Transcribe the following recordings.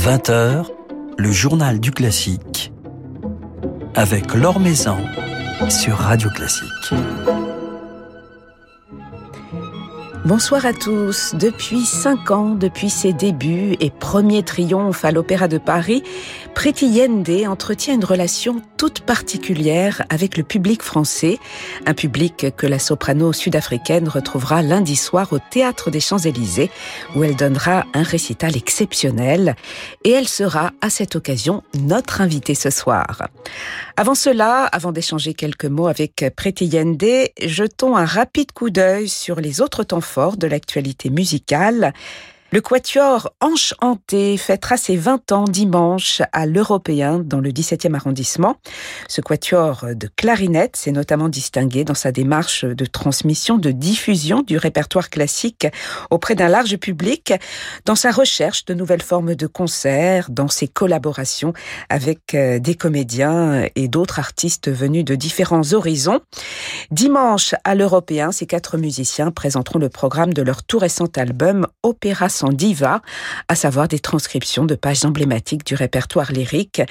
20h, le journal du classique avec Laure Maison sur Radio Classique. Bonsoir à tous. Depuis cinq ans, depuis ses débuts et premier triomphe à l'Opéra de Paris, Preti Yende entretient une relation toute particulière avec le public français, un public que la soprano sud-africaine retrouvera lundi soir au Théâtre des Champs-Élysées, où elle donnera un récital exceptionnel, et elle sera à cette occasion notre invitée ce soir. Avant cela, avant d'échanger quelques mots avec Preti Yende, jetons un rapide coup d'œil sur les autres temps forts de l'actualité musicale. Le quatuor Enchanté fêtera ses 20 ans dimanche à l'Européen dans le 17e arrondissement. Ce quatuor de clarinette s'est notamment distingué dans sa démarche de transmission, de diffusion du répertoire classique auprès d'un large public, dans sa recherche de nouvelles formes de concerts, dans ses collaborations avec euh, des comédiens et d'autres artistes venus de différents horizons. Dimanche à l'Européen, ces quatre musiciens présenteront le programme de leur tout récent album Opéra en diva, à savoir des transcriptions de pages emblématiques du répertoire lyrique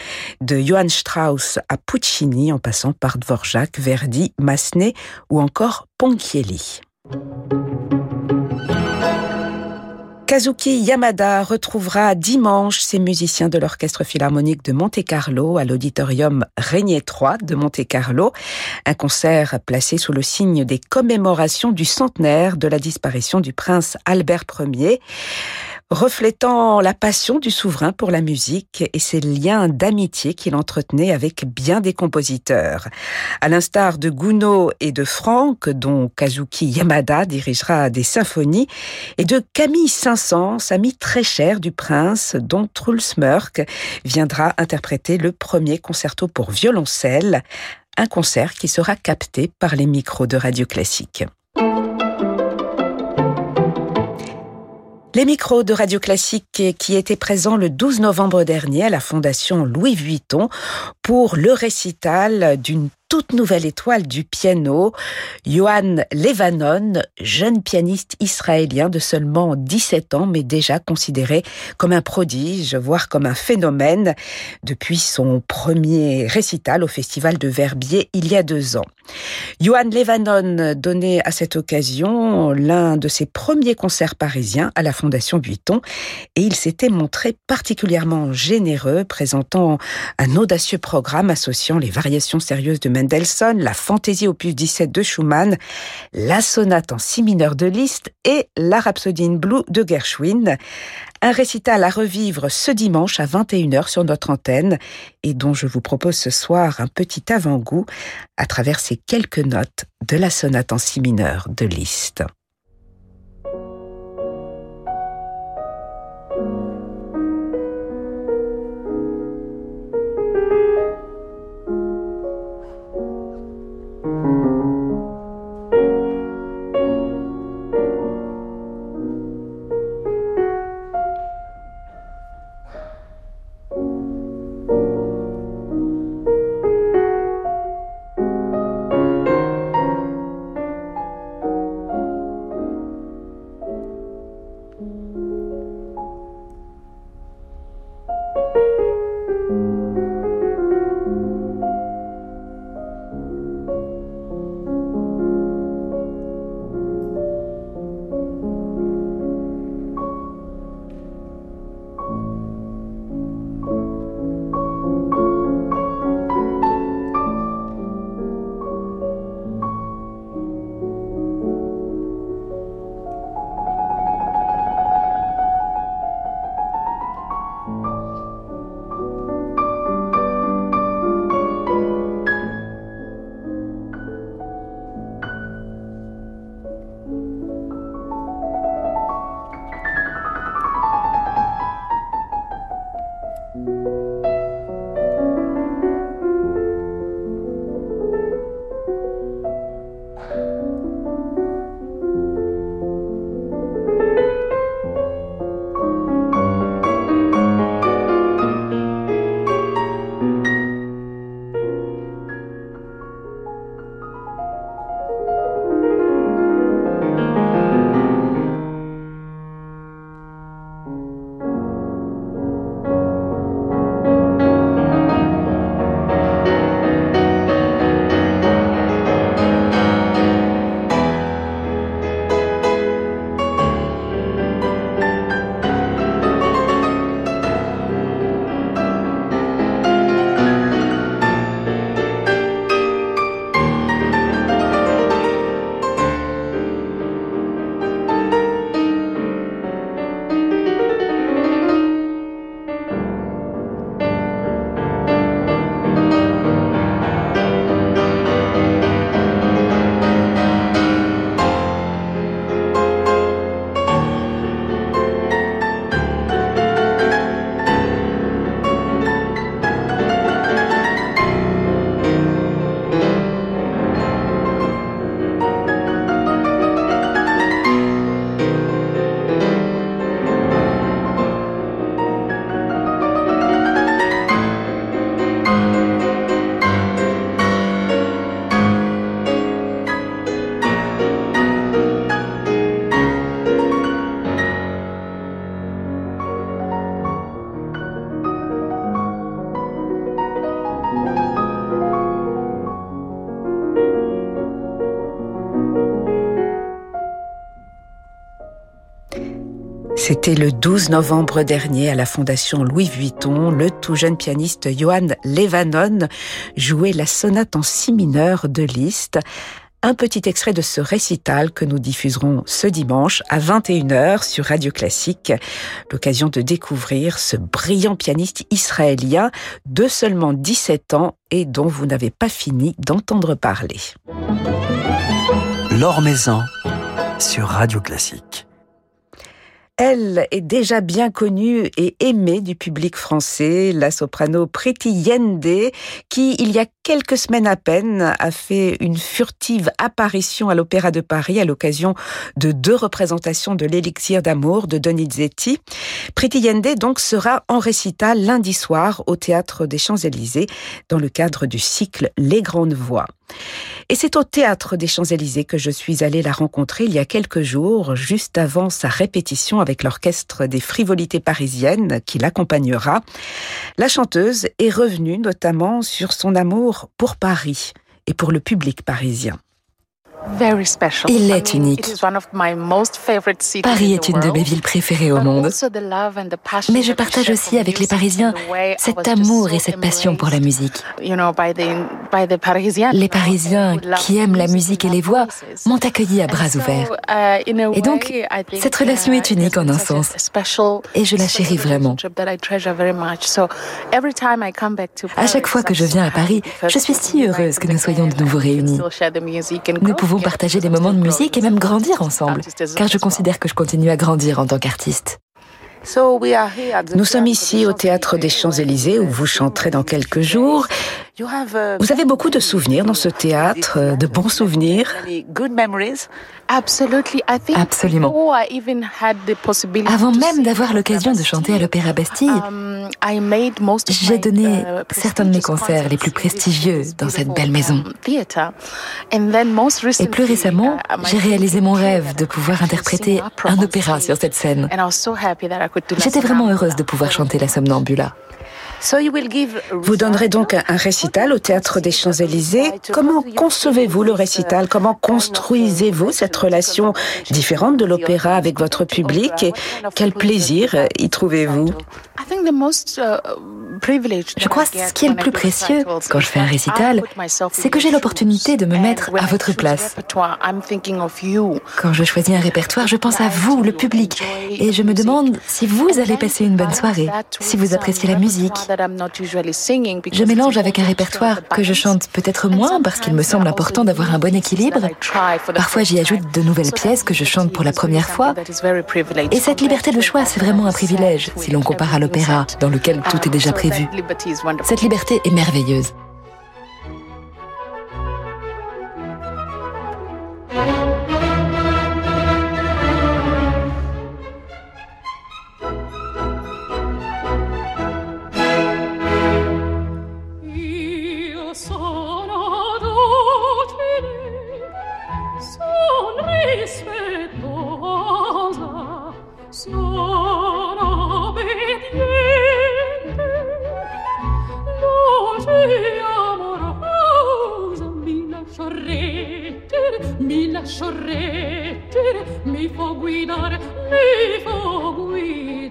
de Johann Strauss à Puccini en passant par Dvorak, Verdi, Massenet ou encore Ponchielli. Kazuki Yamada retrouvera dimanche ses musiciens de l'Orchestre Philharmonique de Monte-Carlo à l'auditorium Régnier 3 de Monte-Carlo. Un concert placé sous le signe des commémorations du centenaire de la disparition du prince Albert Ier reflétant la passion du souverain pour la musique et ses liens d'amitié qu'il entretenait avec bien des compositeurs. À l'instar de Gounod et de Franck, dont Kazuki Yamada dirigera des symphonies, et de Camille Saint-Saëns, ami très cher du prince, dont Truls Mörk viendra interpréter le premier concerto pour violoncelle, un concert qui sera capté par les micros de Radio Classique. Les micros de Radio Classique qui étaient présents le 12 novembre dernier à la Fondation Louis Vuitton pour le récital d'une toute nouvelle étoile du piano, Johan Levanon, jeune pianiste israélien de seulement 17 ans, mais déjà considéré comme un prodige, voire comme un phénomène, depuis son premier récital au Festival de Verbier il y a deux ans. Johan Levanon donnait à cette occasion l'un de ses premiers concerts parisiens à la Fondation Vuitton et il s'était montré particulièrement généreux, présentant un audacieux programme associant les variations sérieuses de Mendelssohn, la fantaisie opus 17 de Schumann, la sonate en si mineur de Liszt et la rhapsodie blue de Gershwin. Un récital à revivre ce dimanche à 21h sur notre antenne et dont je vous propose ce soir un petit avant-goût à travers ces quelques notes de la sonate en si mineur de Liszt. C'était le 12 novembre dernier à la Fondation Louis Vuitton. Le tout jeune pianiste Johan Levanon jouait la sonate en si mineur de Liszt. Un petit extrait de ce récital que nous diffuserons ce dimanche à 21h sur Radio Classique. L'occasion de découvrir ce brillant pianiste israélien de seulement 17 ans et dont vous n'avez pas fini d'entendre parler. L'Or Maison sur Radio Classique. Elle est déjà bien connue et aimée du public français, la soprano Priti Yende, qui, il y a quelques semaines à peine, a fait une furtive apparition à l'Opéra de Paris à l'occasion de deux représentations de l'Élixir d'amour de Donizetti. Priti Yende, donc, sera en récital lundi soir au Théâtre des Champs-Élysées dans le cadre du cycle Les Grandes Voix. Et c'est au théâtre des Champs-Élysées que je suis allée la rencontrer il y a quelques jours, juste avant sa répétition avec l'orchestre des frivolités parisiennes qui l'accompagnera. La chanteuse est revenue notamment sur son amour pour Paris et pour le public parisien. Il est unique. Paris est une de mes villes préférées au monde. Mais je partage aussi avec les Parisiens cet amour et cette passion pour la musique. Les Parisiens qui aiment la musique et les voix m'ont accueilli à bras ouverts. Uh, et donc, cette relation est uh, unique en un sens. Et je la chéris vraiment. À chaque fois que je viens à Paris, je suis si heureuse que nous soyons de nouveau réunis. Nous pouvons partager des moments de musique et même grandir ensemble, car je considère que je continue à grandir en tant qu'artiste. Nous sommes ici au Théâtre des Champs-Élysées où vous chanterez dans quelques jours. Vous avez beaucoup de souvenirs dans ce théâtre, de bons souvenirs Absolument. Avant même d'avoir l'occasion de chanter à l'Opéra Bastille, um, j'ai donné certains de mes concerts les plus prestigieux dans cette belle maison. Um, Et plus récemment, uh, j'ai réalisé mon rêve de pouvoir interpréter un opéra sur cette scène. J'étais vraiment heureuse de pouvoir chanter la Somnambula. Vous donnerez donc un récital au Théâtre des Champs-Élysées. Comment concevez-vous le récital? Comment construisez-vous cette relation différente de l'opéra avec votre public? Et quel plaisir y trouvez-vous? Je crois que ce qui est le plus précieux quand je fais un récital, c'est que j'ai l'opportunité de me mettre à votre place. Quand je choisis un répertoire, je pense à vous, le public, et je me demande si vous allez passer une bonne soirée, si vous appréciez la musique. Je mélange avec un répertoire que je chante peut-être moins parce qu'il me semble important d'avoir un bon équilibre. Parfois, j'y ajoute de nouvelles pièces que je chante pour la première fois. Et cette liberté de choix, c'est vraiment un privilège si l'on compare à l'opéra, dans lequel tout est déjà prévu. Cette liberté est merveilleuse. lascio mi fa guidare, mi fa guidare.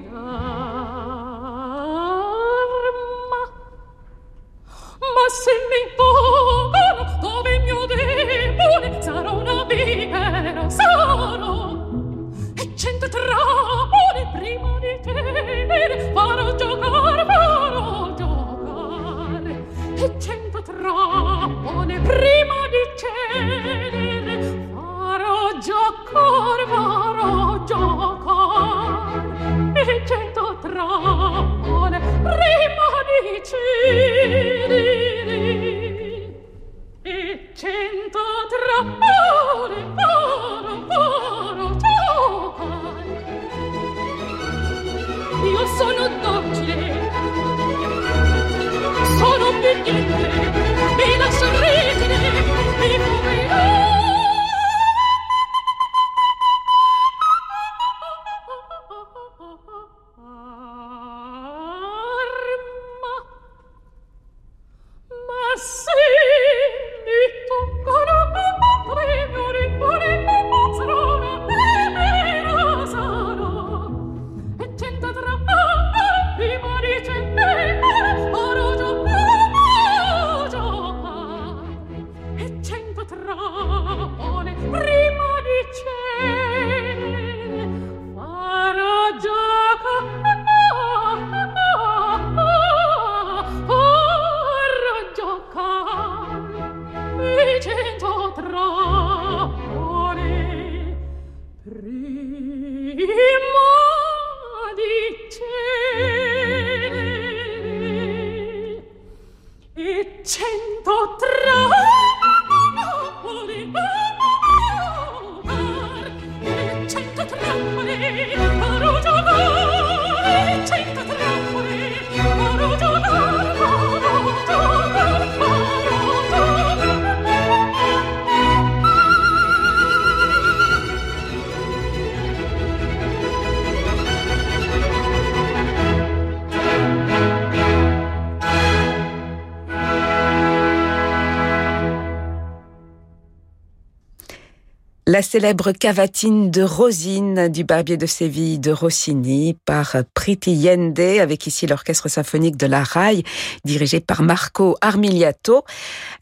La célèbre cavatine de Rosine du Barbier de Séville de Rossini par Priti Yende avec ici l'orchestre symphonique de la RAI dirigé par Marco Armiliato.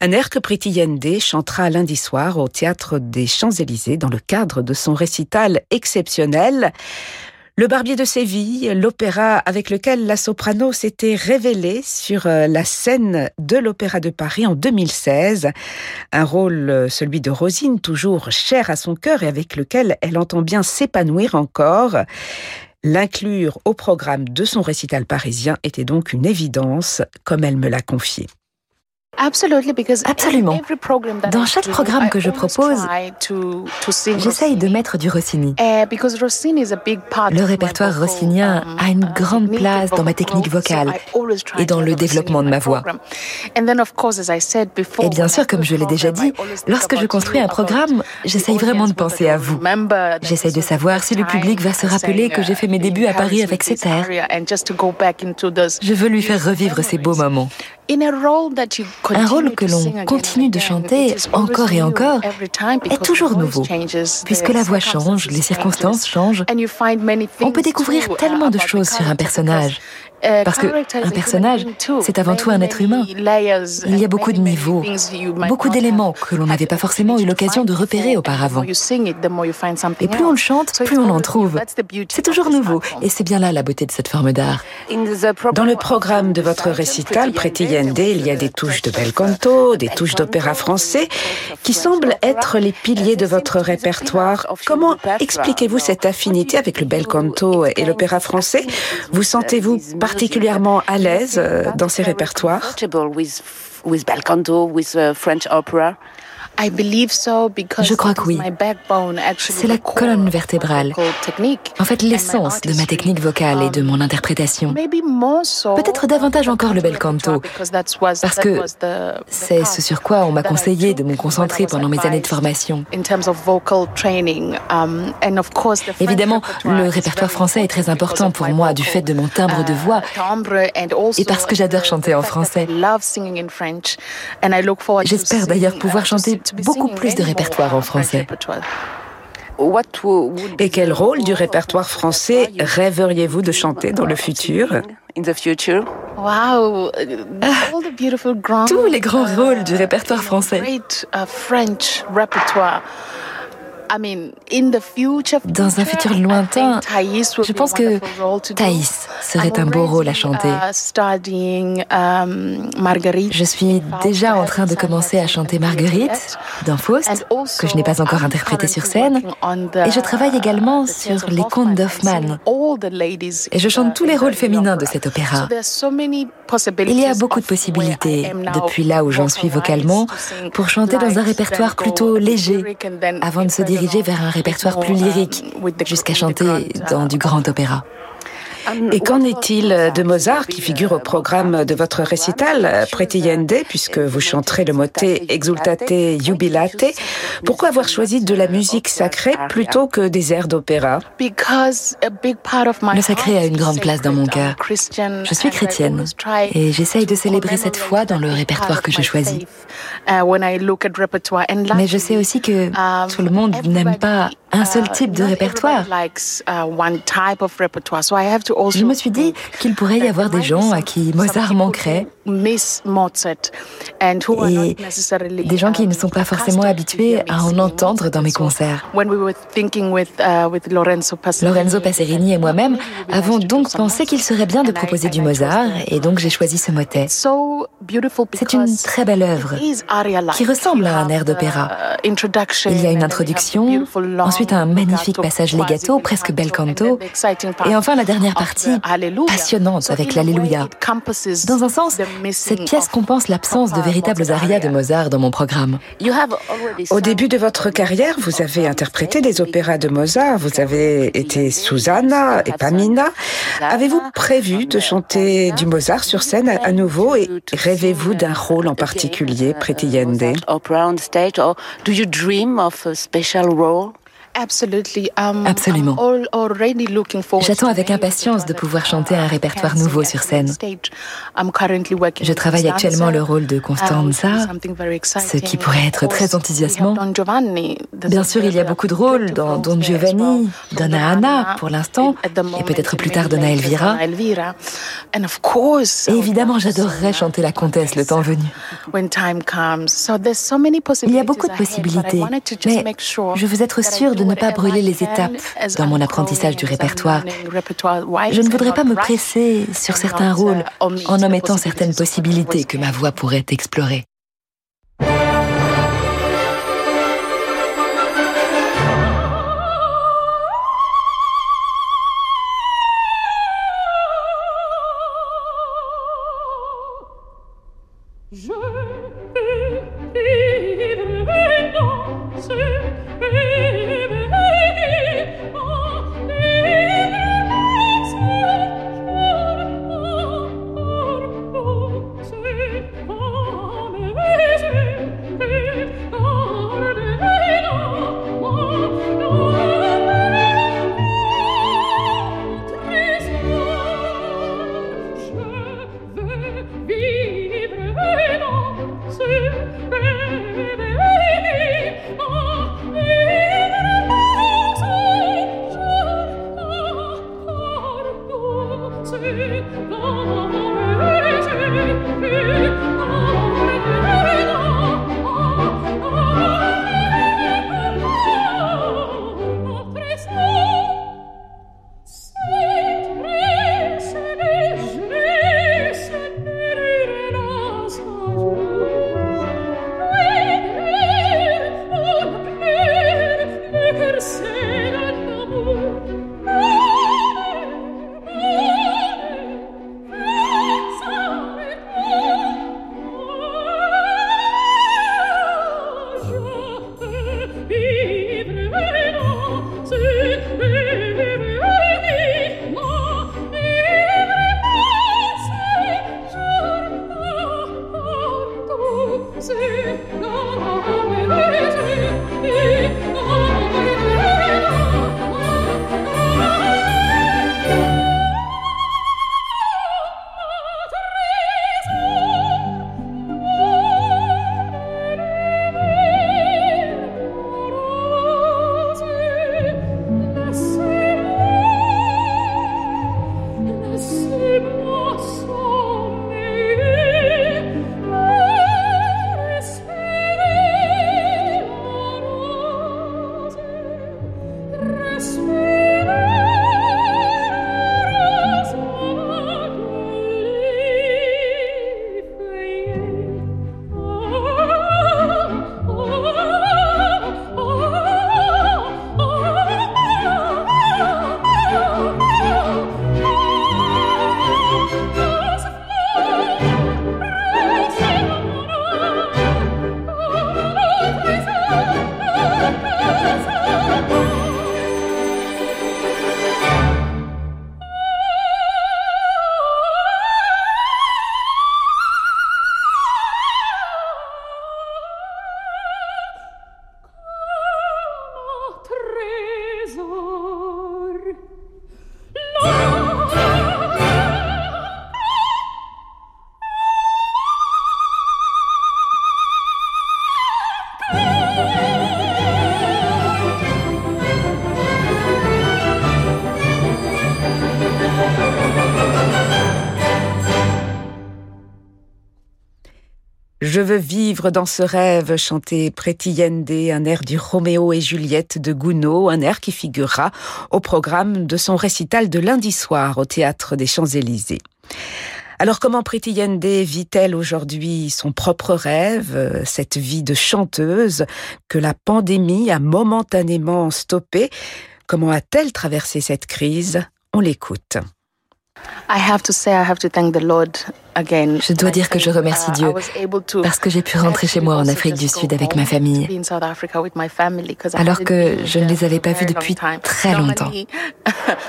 Un air que Priti Yende chantera lundi soir au théâtre des Champs-Élysées dans le cadre de son récital exceptionnel. Le Barbier de Séville, l'opéra avec lequel la soprano s'était révélée sur euh, la scène de l'Opéra de Paris en 2016. Un rôle, euh, celui de Rosine, toujours cher à son cœur et avec lequel elle entend bien s'épanouir encore. L'inclure au programme de son récital parisien était donc une évidence, comme elle me l'a confié. Absolument. Dans chaque programme que je propose, j'essaye de mettre du Rossini. Eh, le répertoire rossinien um, a une uh, grande place dans ma technique vocale et dans le développement de ma voix. Et bien sûr, comme je l'ai déjà dit, lorsque je construis un programme, j'essaye vraiment de penser à vous. J'essaye de savoir si le public va se rappeler que j'ai fait mes débuts à Paris avec cet air. Je veux lui faire revivre ces beaux moments. Un rôle que l'on continue de chanter encore et encore est toujours nouveau, puisque la voix change, les circonstances changent. On peut découvrir tellement de choses sur un personnage. Parce qu'un personnage, c'est avant tout un être humain. Il y a beaucoup de niveaux, beaucoup d'éléments que l'on n'avait pas forcément eu l'occasion de repérer auparavant. Et plus on le chante, plus on en trouve. C'est toujours nouveau, et c'est bien là la beauté de cette forme d'art. Dans le programme de votre récital, Preti Il y a des touches de bel canto, des touches d'opéra français, qui semblent être les piliers de votre répertoire. Comment expliquez-vous cette affinité avec le bel canto et l'opéra français? Vous sentez-vous particulièrement à l'aise euh, dans ces répertoires? Je crois que oui. C'est la colonne vertébrale. En fait, l'essence de ma technique vocale et de mon interprétation. Peut-être davantage encore le bel canto, parce que c'est ce sur quoi on m'a conseillé de me concentrer pendant mes années de formation. Um, Évidemment, le répertoire français est très important pour moi du fait de mon timbre de voix et parce que j'adore chanter en français. J'espère d'ailleurs pouvoir chanter beaucoup plus de répertoire en français. Et quel rôle du répertoire français rêveriez-vous de chanter dans le futur? Wow, tous les grands rôles du répertoire français. Dans un futur lointain, je pense que Thaïs serait un beau rôle à chanter. Uh, um, je suis déjà en train de commencer à chanter Marguerite dans Faust, que je n'ai pas encore interprété sur scène. Et je travaille également sur les contes d'Hoffmann. Et je chante tous les rôles féminins de cet opéra. Il y a beaucoup de possibilités, depuis là où j'en suis vocalement, pour chanter dans un répertoire plutôt léger, avant de se dire dirigé vers un répertoire plus lyrique, jusqu'à chanter dans du grand opéra. Et qu'en est-il de Mozart qui figure au programme de votre récital, Preti Yende, puisque vous chanterez le motet Exultate Jubilate? Pourquoi avoir choisi de la musique sacrée plutôt que des airs d'opéra? Le sacré a une grande place dans mon cœur. Je suis chrétienne et j'essaye de célébrer cette foi dans le répertoire que je choisis. Mais je sais aussi que tout le monde n'aime pas un seul type de répertoire. Je me suis dit qu'il pourrait y avoir des gens à qui Mozart manquerait et des gens qui ne sont pas forcément habitués à en entendre dans mes concerts. Lorenzo Passerini et moi-même avons donc pensé qu'il serait bien de proposer du Mozart et donc j'ai choisi ce motet. C'est une très belle œuvre qui ressemble à un air d'opéra. Il y a une introduction, ensuite un magnifique passage legato, presque bel canto, et enfin la dernière partie passionnante avec l'Alléluia. Dans un sens, cette pièce compense l'absence de véritables arias de Mozart dans mon programme. Au début de votre carrière, vous avez interprété des opéras de Mozart. Vous avez été Susanna et Pamina. Avez-vous prévu de chanter du Mozart sur scène à nouveau et rêvez-vous d'un rôle en particulier, Pretty Yende? Um, Absolument. J'attends avec impatience de pouvoir chanter un répertoire nouveau sur scène. Je travaille actuellement le rôle de Constanza, ce qui pourrait être très enthousiasmant. Bien sûr, il y a beaucoup de rôles dans Don Giovanni, Donna Anna pour l'instant, et peut-être plus tard Donna Elvira. Et évidemment, j'adorerais chanter la comtesse le temps venu. Il y a beaucoup de possibilités, mais je veux être sûre de ne pas brûler les étapes dans mon apprentissage du répertoire. Je ne voudrais pas me presser sur certains rôles en omettant certaines possibilités que ma voix pourrait explorer. Je veux vivre dans ce rêve, chantait Yende, un air du Roméo et Juliette de Gounod, un air qui figurera au programme de son récital de lundi soir au théâtre des Champs-Élysées. Alors comment Yende vit-elle aujourd'hui son propre rêve, cette vie de chanteuse que la pandémie a momentanément stoppée? Comment a-t-elle traversé cette crise? On l'écoute. I have to say I have to thank the Je dois dire que je remercie Dieu parce que j'ai pu rentrer chez moi en Afrique du Sud avec ma famille, alors que je ne les avais pas vus depuis très longtemps.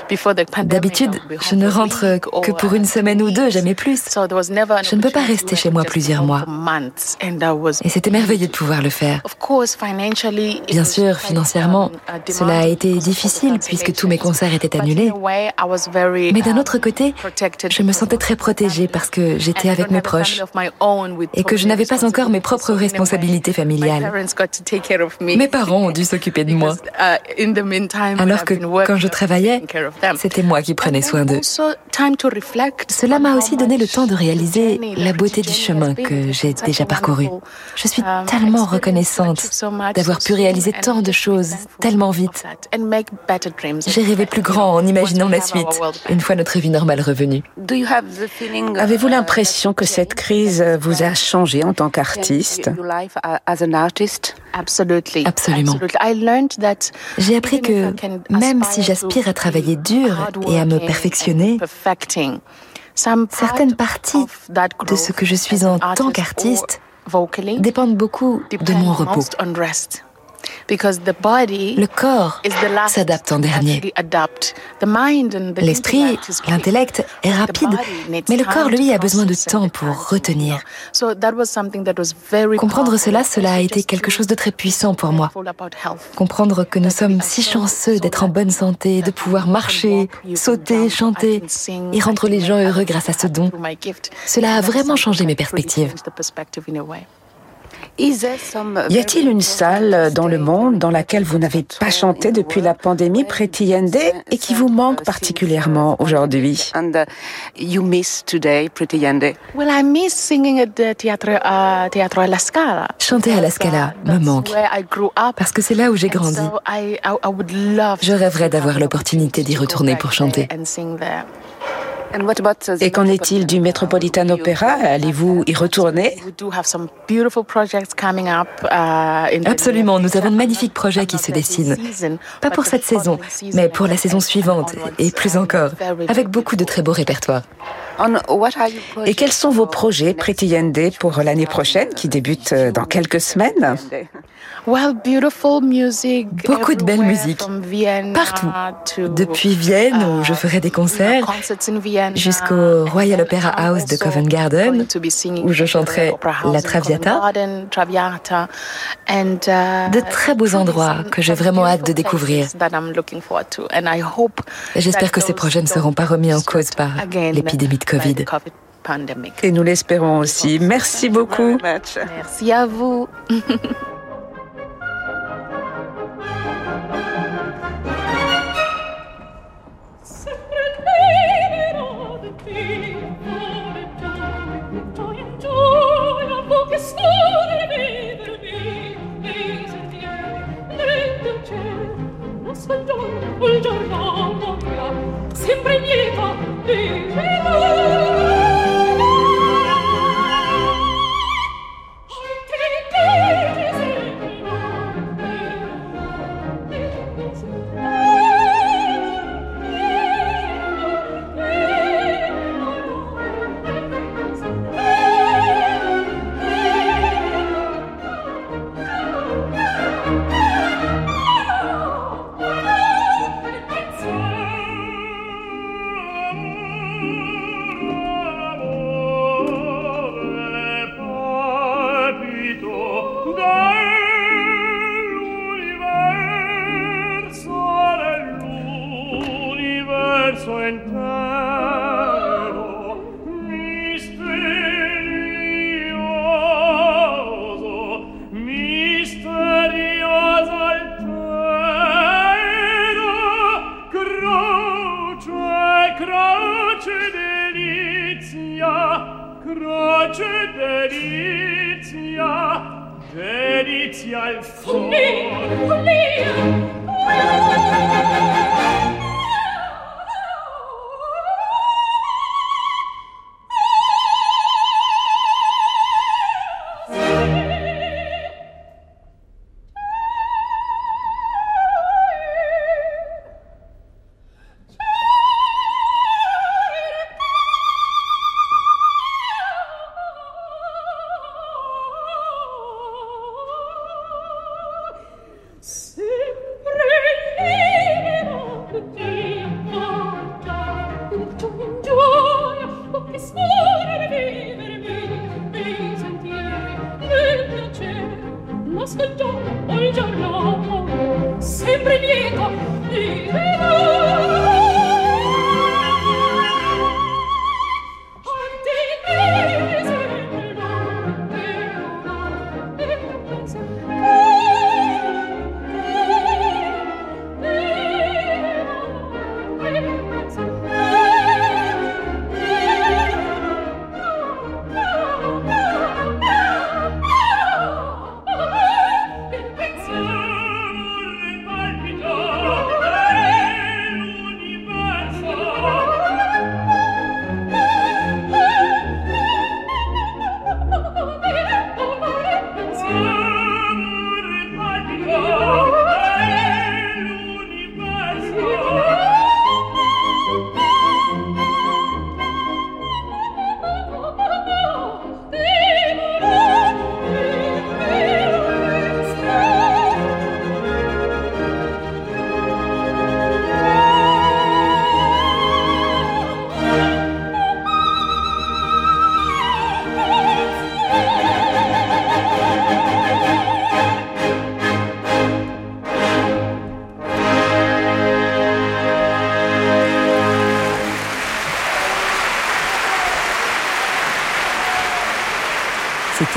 D'habitude, je ne rentre que pour une semaine ou deux, jamais plus. Je ne peux pas rester chez moi plusieurs mois. Et c'était merveilleux de pouvoir le faire. Bien sûr, financièrement, cela a été difficile puisque tous mes concerts étaient annulés. Mais d'un autre côté, je me sentais très protégée parce que j'étais avec mes proches et que je n'avais pas encore mes propres responsabilités familiales. Mes parents ont dû s'occuper de moi. Alors que quand je travaillais, c'était moi qui prenais soin d'eux. Cela m'a aussi donné le temps de réaliser la beauté du chemin que j'ai déjà parcouru. Je suis tellement reconnaissante d'avoir pu réaliser tant de choses tellement vite. J'ai rêvé plus grand en imaginant la suite, une fois notre vie normale revenue. Avez-vous l'impression que cette crise vous a changé en tant qu'artiste. Absolument. J'ai appris que même si j'aspire à travailler dur et à me perfectionner, certaines parties de ce que je suis en tant qu'artiste dépendent beaucoup de mon repos. Le corps s'adapte en dernier. L'esprit, l'intellect est rapide, mais le corps, lui, a besoin de temps pour retenir. Comprendre cela, cela a été quelque chose de très puissant pour moi. Comprendre que nous sommes si chanceux d'être en bonne santé, de pouvoir marcher, sauter, chanter et rendre les gens heureux grâce à ce don, cela a vraiment changé mes perspectives. Y a-t-il une salle dans le monde dans laquelle vous n'avez pas chanté depuis la pandémie, Pretty Yende, et qui vous manque particulièrement aujourd'hui? You miss today, Pretty Yende? Well, I miss singing at the teatro, uh, teatro alla Scala. Chanter à la Scala me manque parce que c'est là où j'ai grandi. Je rêverais d'avoir l'opportunité d'y retourner pour chanter. Et qu'en est-il du Metropolitan Opera? Allez-vous y retourner? Uh, Absolument, nous avons de magnifiques projets qui se dessinent. Pas pour cette saison, mais pour la saison suivante et plus encore, avec beaucoup de très beaux répertoires. Et quels sont vos projets Pretty Yende pour l'année prochaine qui débute euh, dans quelques semaines? Beaucoup de belle musique, partout. Depuis Vienne, où je ferai des concerts, jusqu'au Royal Opera House de Covent Garden, où je chanterai la Traviata. De très beaux endroits que j'ai vraiment hâte de découvrir. J'espère que ces projets ne seront pas remis en cause par l'épidémie de Covid. Et nous l'espérons aussi. Merci beaucoup. Merci à vous. and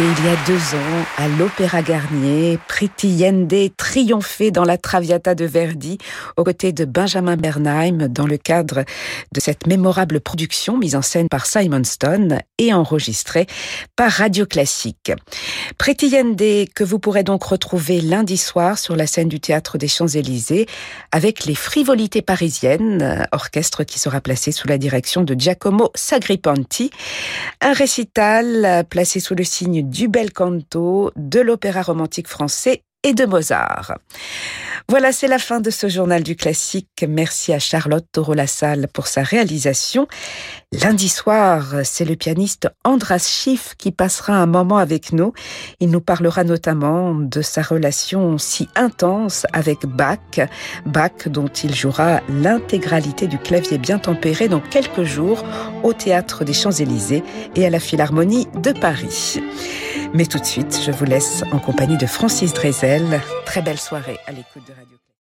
Il y a deux ans à l'Opéra Garnier. Priti Yende triomphait dans la Traviata de Verdi aux côtés de Benjamin Bernheim dans le cadre de cette mémorable production mise en scène par Simon Stone et enregistrée par Radio Classique. Priti Yende que vous pourrez donc retrouver lundi soir sur la scène du théâtre des Champs-Élysées avec les frivolités parisiennes, orchestre qui sera placé sous la direction de Giacomo Sagripanti. Un récital placé sous le signe du bel canto, de l'opéra romantique français et de Mozart. Voilà, c'est la fin de ce journal du classique. Merci à Charlotte Toro-Lassalle pour sa réalisation. Lundi soir, c'est le pianiste Andras Schiff qui passera un moment avec nous. Il nous parlera notamment de sa relation si intense avec Bach, Bach dont il jouera l'intégralité du clavier bien tempéré dans quelques jours au Théâtre des Champs-Élysées et à la Philharmonie de Paris. Mais tout de suite, je vous laisse en compagnie de Francis Drezel. Très belle soirée à l'écoute de Radio